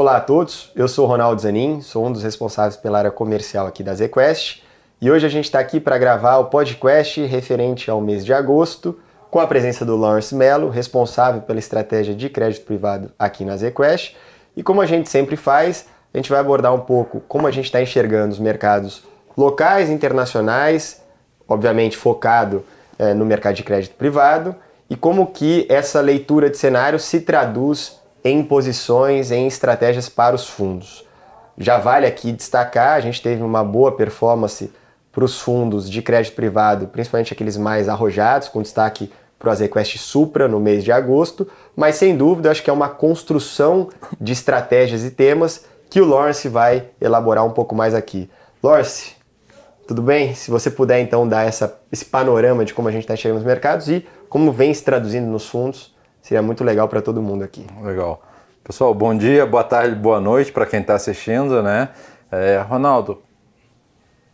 Olá a todos, eu sou Ronaldo Zanin, sou um dos responsáveis pela área comercial aqui da ZQuest e hoje a gente está aqui para gravar o podcast referente ao mês de agosto com a presença do Lawrence Mello, responsável pela estratégia de crédito privado aqui na ZQuest. E como a gente sempre faz, a gente vai abordar um pouco como a gente está enxergando os mercados locais, internacionais, obviamente focado é, no mercado de crédito privado, e como que essa leitura de cenário se traduz em posições, em estratégias para os fundos. Já vale aqui destacar, a gente teve uma boa performance para os fundos de crédito privado, principalmente aqueles mais arrojados, com destaque para o Azequest Supra no mês de agosto, mas sem dúvida acho que é uma construção de estratégias e temas que o Lawrence vai elaborar um pouco mais aqui. Lawrence, tudo bem? Se você puder então dar essa, esse panorama de como a gente está chegando nos mercados e como vem se traduzindo nos fundos, Seria muito legal para todo mundo aqui. Legal. Pessoal, bom dia, boa tarde, boa noite para quem está assistindo, né? É, Ronaldo,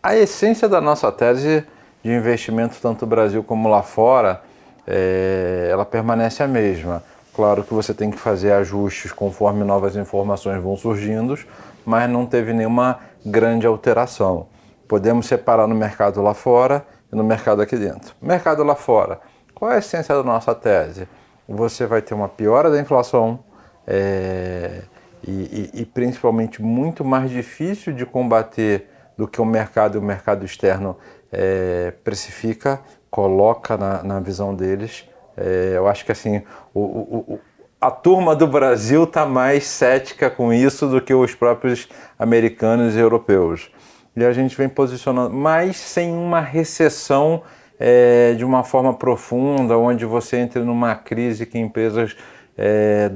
a essência da nossa tese de investimento, tanto no Brasil como lá fora, é, ela permanece a mesma. Claro que você tem que fazer ajustes conforme novas informações vão surgindo, mas não teve nenhuma grande alteração. Podemos separar no mercado lá fora e no mercado aqui dentro. Mercado lá fora, qual é a essência da nossa tese? Você vai ter uma piora da inflação é, e, e, e, principalmente muito mais difícil de combater do que o mercado e o mercado externo é, precifica, coloca na, na visão deles. É, eu acho que assim o, o, a turma do Brasil está mais cética com isso do que os próprios americanos e europeus. E a gente vem posicionando, mas sem uma recessão é, de uma forma profunda, onde você entra numa crise que empresas é,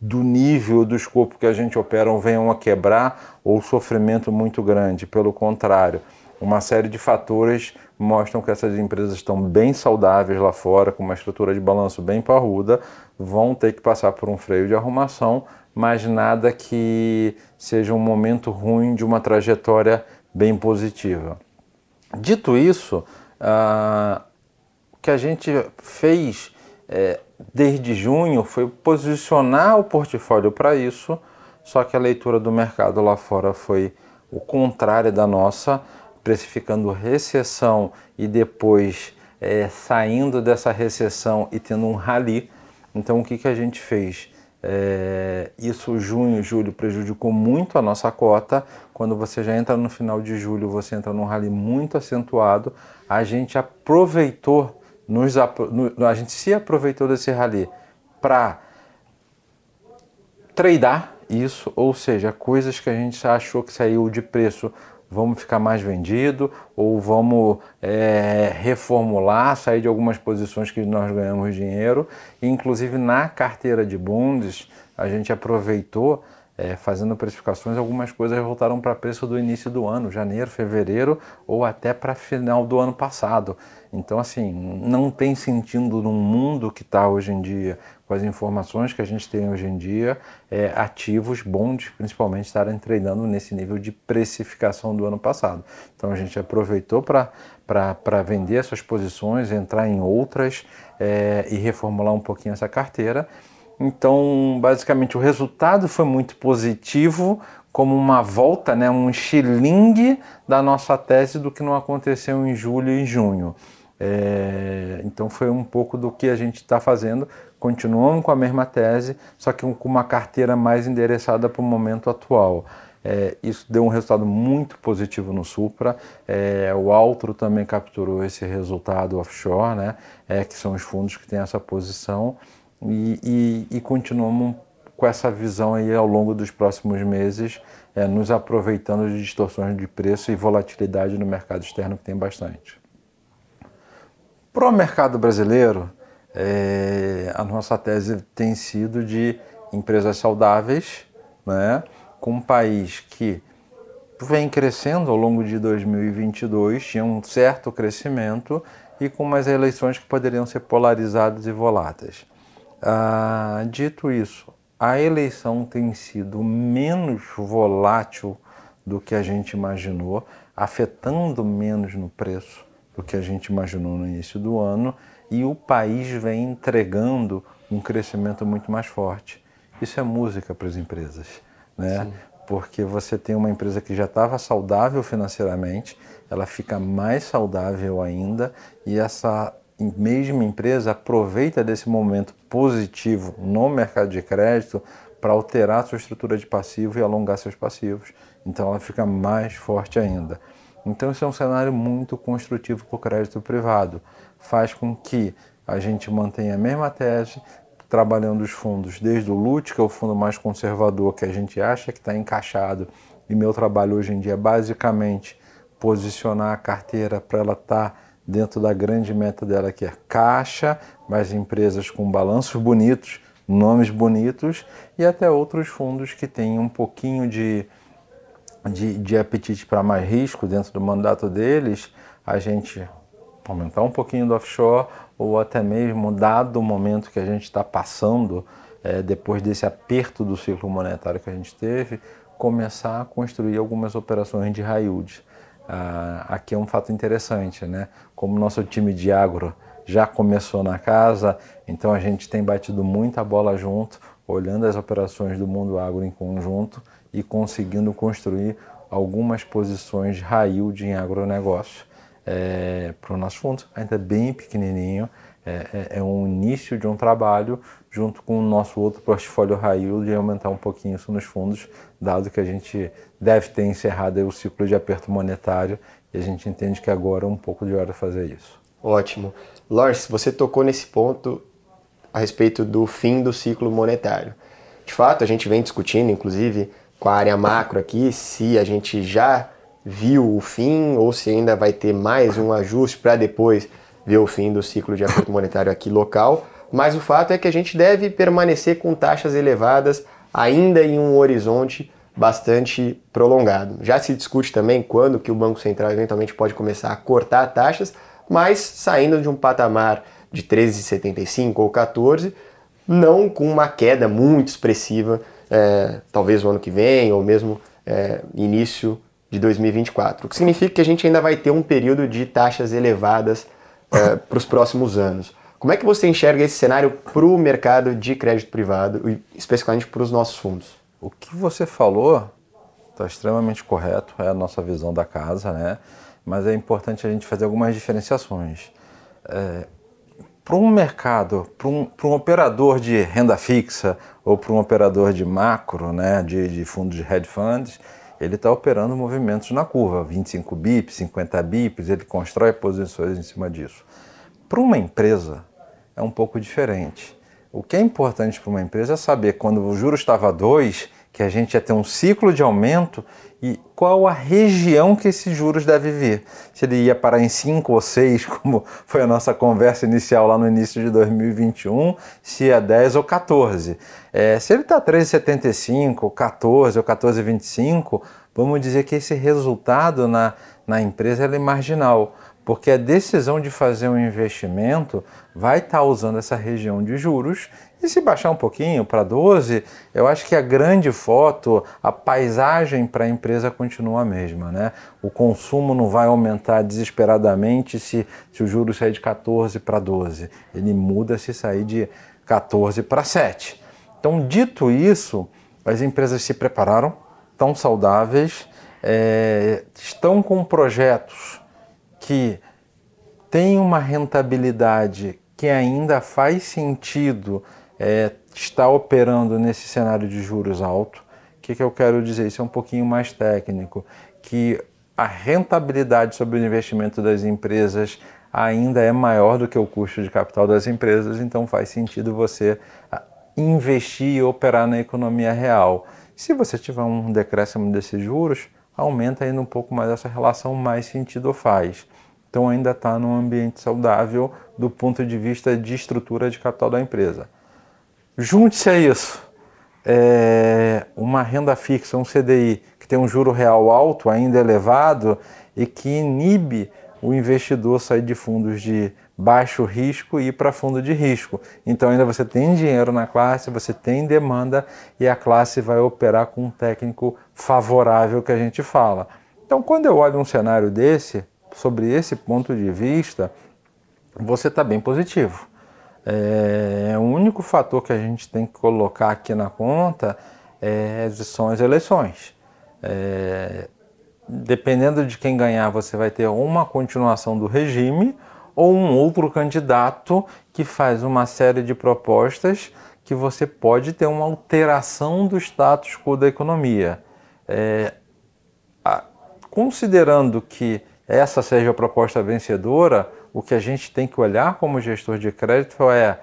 do nível do escopo que a gente opera venham a quebrar ou sofrimento muito grande. Pelo contrário, uma série de fatores mostram que essas empresas estão bem saudáveis lá fora, com uma estrutura de balanço bem parruda, vão ter que passar por um freio de arrumação, mas nada que seja um momento ruim de uma trajetória bem positiva. Dito isso, ah, o que a gente fez é, desde junho foi posicionar o portfólio para isso, só que a leitura do mercado lá fora foi o contrário da nossa, precificando recessão e depois é, saindo dessa recessão e tendo um rally. Então o que, que a gente fez? É, isso junho, julho prejudicou muito a nossa cota. Quando você já entra no final de julho, você entra num rally muito acentuado. A gente aproveitou, nos, a gente se aproveitou desse rally para tradar isso, ou seja, coisas que a gente achou que saiu de preço vamos ficar mais vendido ou vamos é, reformular, sair de algumas posições que nós ganhamos dinheiro. E, inclusive na carteira de bundes, a gente aproveitou é, fazendo precificações, algumas coisas voltaram para preço do início do ano, janeiro, fevereiro ou até para final do ano passado. Então, assim, não tem sentido num mundo que está hoje em dia, com as informações que a gente tem hoje em dia, é, ativos bons, principalmente, estarem treinando nesse nível de precificação do ano passado. Então, a gente aproveitou para vender essas posições, entrar em outras é, e reformular um pouquinho essa carteira. Então, basicamente, o resultado foi muito positivo, como uma volta, né, um xilingue da nossa tese do que não aconteceu em julho e junho. É, então, foi um pouco do que a gente está fazendo. Continuamos com a mesma tese, só que com uma carteira mais endereçada para o momento atual. É, isso deu um resultado muito positivo no Supra. É, o Altro também capturou esse resultado offshore, né? É, que são os fundos que têm essa posição e, e, e continuamos com essa visão aí ao longo dos próximos meses, é, nos aproveitando de distorções de preço e volatilidade no mercado externo que tem bastante. Para o mercado brasileiro, é, a nossa tese tem sido de empresas saudáveis, né, com um país que vem crescendo ao longo de 2022, tinha um certo crescimento e com umas eleições que poderiam ser polarizadas e voláteis. Ah, dito isso, a eleição tem sido menos volátil do que a gente imaginou, afetando menos no preço do que a gente imaginou no início do ano, e o país vem entregando um crescimento muito mais forte. Isso é música para as empresas. né? Sim. Porque você tem uma empresa que já estava saudável financeiramente, ela fica mais saudável ainda e essa mesma empresa aproveita desse momento positivo no mercado de crédito para alterar sua estrutura de passivo e alongar seus passivos. Então ela fica mais forte ainda. Então isso é um cenário muito construtivo para o crédito privado. Faz com que a gente mantenha a mesma tese, trabalhando os fundos desde o LUT, que é o fundo mais conservador que a gente acha que está encaixado, e meu trabalho hoje em dia é basicamente posicionar a carteira para ela estar tá dentro da grande meta dela, que é caixa, mas empresas com balanços bonitos, nomes bonitos, e até outros fundos que têm um pouquinho de, de, de apetite para mais risco dentro do mandato deles, a gente aumentar um pouquinho do offshore ou até mesmo, dado o momento que a gente está passando, é, depois desse aperto do ciclo monetário que a gente teve, começar a construir algumas operações de high yield. Ah, aqui é um fato interessante, né? Como nosso time de agro já começou na casa, então a gente tem batido muita bola junto, olhando as operações do mundo agro em conjunto e conseguindo construir algumas posições de yield em agronegócio é, para o nosso fundo, ainda bem pequenininho, é, é, é, um início de um trabalho junto com o nosso outro portfólio high yield e aumentar um pouquinho isso nos fundos, dado que a gente deve ter encerrado o ciclo de aperto monetário e a gente entende que agora é um pouco de hora fazer isso. Ótimo. Lars, você tocou nesse ponto a respeito do fim do ciclo monetário. De fato, a gente vem discutindo, inclusive, com a área macro aqui, se a gente já viu o fim ou se ainda vai ter mais um ajuste para depois ver o fim do ciclo de aperto monetário aqui local. Mas o fato é que a gente deve permanecer com taxas elevadas ainda em um horizonte bastante prolongado. Já se discute também quando que o Banco Central eventualmente pode começar a cortar taxas, mas saindo de um patamar de 13,75 ou 14, não com uma queda muito expressiva, é, talvez no ano que vem ou mesmo é, início de 2024, o que significa que a gente ainda vai ter um período de taxas elevadas é, para os próximos anos. Como é que você enxerga esse cenário para o mercado de crédito privado e especificamente para os nossos fundos? O que você falou está extremamente correto, é a nossa visão da casa, né? Mas é importante a gente fazer algumas diferenciações. É, para um mercado, para um, um, operador de renda fixa ou para um operador de macro, né, de, de fundos de hedge funds, ele está operando movimentos na curva, 25 bips, 50 bips, ele constrói posições em cima disso. Para uma empresa é um pouco diferente. O que é importante para uma empresa é saber quando o juro estava 2, que a gente ia ter um ciclo de aumento e qual a região que esses juros deve vir. Se ele ia parar em 5 ou 6, como foi a nossa conversa inicial lá no início de 2021, se é 10 ou 14. É, se ele está 13,75, 14 ou 14,25, vamos dizer que esse resultado na, na empresa é marginal porque a decisão de fazer um investimento vai estar tá usando essa região de juros e se baixar um pouquinho para 12, eu acho que a grande foto, a paisagem para a empresa continua a mesma. Né? O consumo não vai aumentar desesperadamente se, se o juros sair de 14 para 12. Ele muda se sair de 14 para 7. Então, dito isso, as empresas se prepararam, estão saudáveis, é, estão com projetos que tem uma rentabilidade que ainda faz sentido é, estar operando nesse cenário de juros alto. O que, que eu quero dizer? Isso é um pouquinho mais técnico, que a rentabilidade sobre o investimento das empresas ainda é maior do que o custo de capital das empresas, então faz sentido você ah, investir e operar na economia real. Se você tiver um decréscimo desses juros, aumenta ainda um pouco mais essa relação, mais sentido faz. Então ainda está num ambiente saudável do ponto de vista de estrutura de capital da empresa. Junte-se a isso é, uma renda fixa, um CDI, que tem um juro real alto, ainda elevado, e que inibe o investidor sair de fundos de baixo risco e ir para fundo de risco. Então ainda você tem dinheiro na classe, você tem demanda e a classe vai operar com um técnico favorável que a gente fala. Então quando eu olho um cenário desse, sobre esse ponto de vista, você está bem positivo. É, o único fator que a gente tem que colocar aqui na conta é, são as eleições. É, dependendo de quem ganhar, você vai ter uma continuação do regime ou um outro candidato que faz uma série de propostas que você pode ter uma alteração do status quo da economia. É, a, considerando que essa seja a proposta vencedora, o que a gente tem que olhar como gestor de crédito é,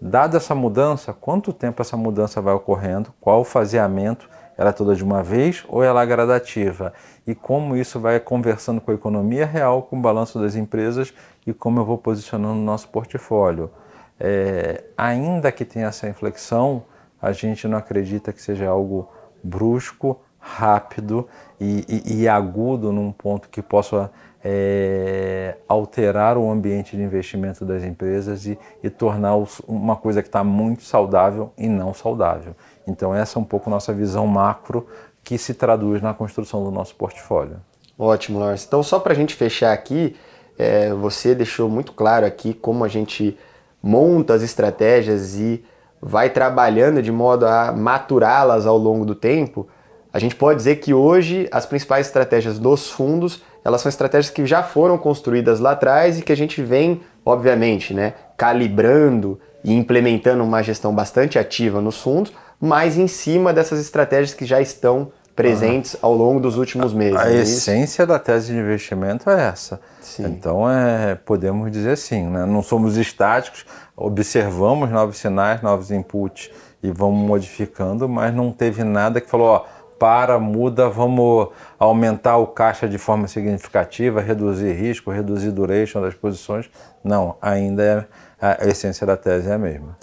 dada essa mudança, quanto tempo essa mudança vai ocorrendo, qual o faseamento, ela é toda de uma vez ou ela é gradativa? E como isso vai conversando com a economia real, com o balanço das empresas e como eu vou posicionando o nosso portfólio. É, ainda que tenha essa inflexão, a gente não acredita que seja algo brusco, rápido e, e, e agudo num ponto que possa é, alterar o ambiente de investimento das empresas e, e tornar uma coisa que está muito saudável e não saudável. Então, essa é um pouco nossa visão macro que se traduz na construção do nosso portfólio. Ótimo, Lawrence. Então, só para a gente fechar aqui, é, você deixou muito claro aqui como a gente monta as estratégias e vai trabalhando de modo a maturá-las ao longo do tempo. A gente pode dizer que hoje as principais estratégias dos fundos, elas são estratégias que já foram construídas lá atrás e que a gente vem, obviamente, né, calibrando e implementando uma gestão bastante ativa nos fundos, mas em cima dessas estratégias que já estão presentes ao longo dos últimos meses. A, a é essência da tese de investimento é essa. Sim. Então, é, podemos dizer assim, né? não somos estáticos, observamos novos sinais, novos inputs e vamos modificando, mas não teve nada que falou, ó, para, muda, vamos aumentar o caixa de forma significativa, reduzir risco, reduzir duration das posições. Não, ainda é a essência da tese é a mesma.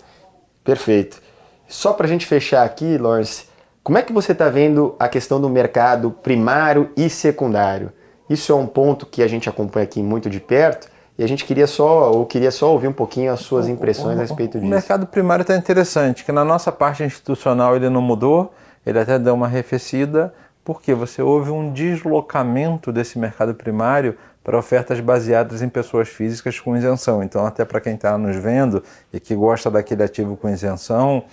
Perfeito. Só para a gente fechar aqui, Lawrence, como é que você está vendo a questão do mercado primário e secundário? Isso é um ponto que a gente acompanha aqui muito de perto e a gente queria só, ou queria só ouvir um pouquinho as suas impressões o, o, a respeito disso. O mercado primário está interessante, que na nossa parte institucional ele não mudou, ele até deu uma arrefecida, porque você houve um deslocamento desse mercado primário para ofertas baseadas em pessoas físicas com isenção. Então, até para quem está nos vendo e que gosta daquele ativo com isenção,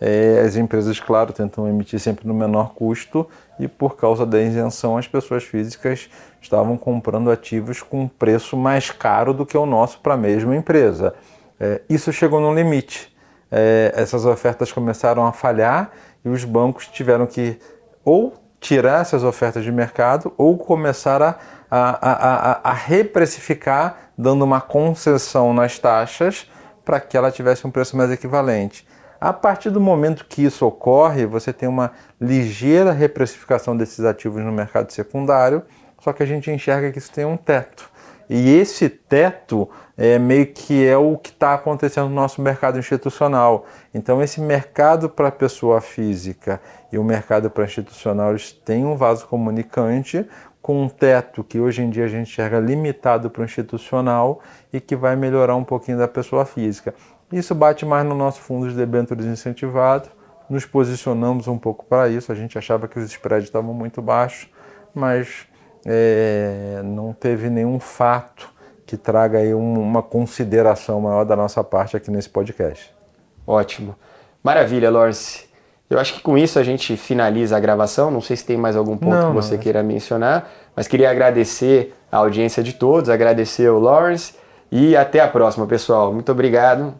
é, as empresas, claro, tentam emitir sempre no menor custo e por causa da isenção as pessoas físicas estavam comprando ativos com preço mais caro do que o nosso para a mesma empresa. É, isso chegou no limite. É, essas ofertas começaram a falhar e os bancos tiveram que ou tirar essas ofertas de mercado ou começar a, a, a, a reprecificar, dando uma concessão nas taxas para que ela tivesse um preço mais equivalente. A partir do momento que isso ocorre, você tem uma ligeira reprecificação desses ativos no mercado secundário, só que a gente enxerga que isso tem um teto. E esse teto é meio que é o que está acontecendo no nosso mercado institucional. Então, esse mercado para pessoa física e o mercado para institucional eles têm um vaso comunicante com um teto que hoje em dia a gente enxerga limitado para o institucional e que vai melhorar um pouquinho da pessoa física. Isso bate mais no nosso fundo de debêntures incentivado. Nos posicionamos um pouco para isso. A gente achava que os spreads estavam muito baixos, mas é, não teve nenhum fato que traga aí um, uma consideração maior da nossa parte aqui nesse podcast. Ótimo. Maravilha, Lawrence. Eu acho que com isso a gente finaliza a gravação. Não sei se tem mais algum ponto não, que você não. queira mencionar, mas queria agradecer a audiência de todos, agradecer o Lawrence e até a próxima, pessoal. Muito obrigado.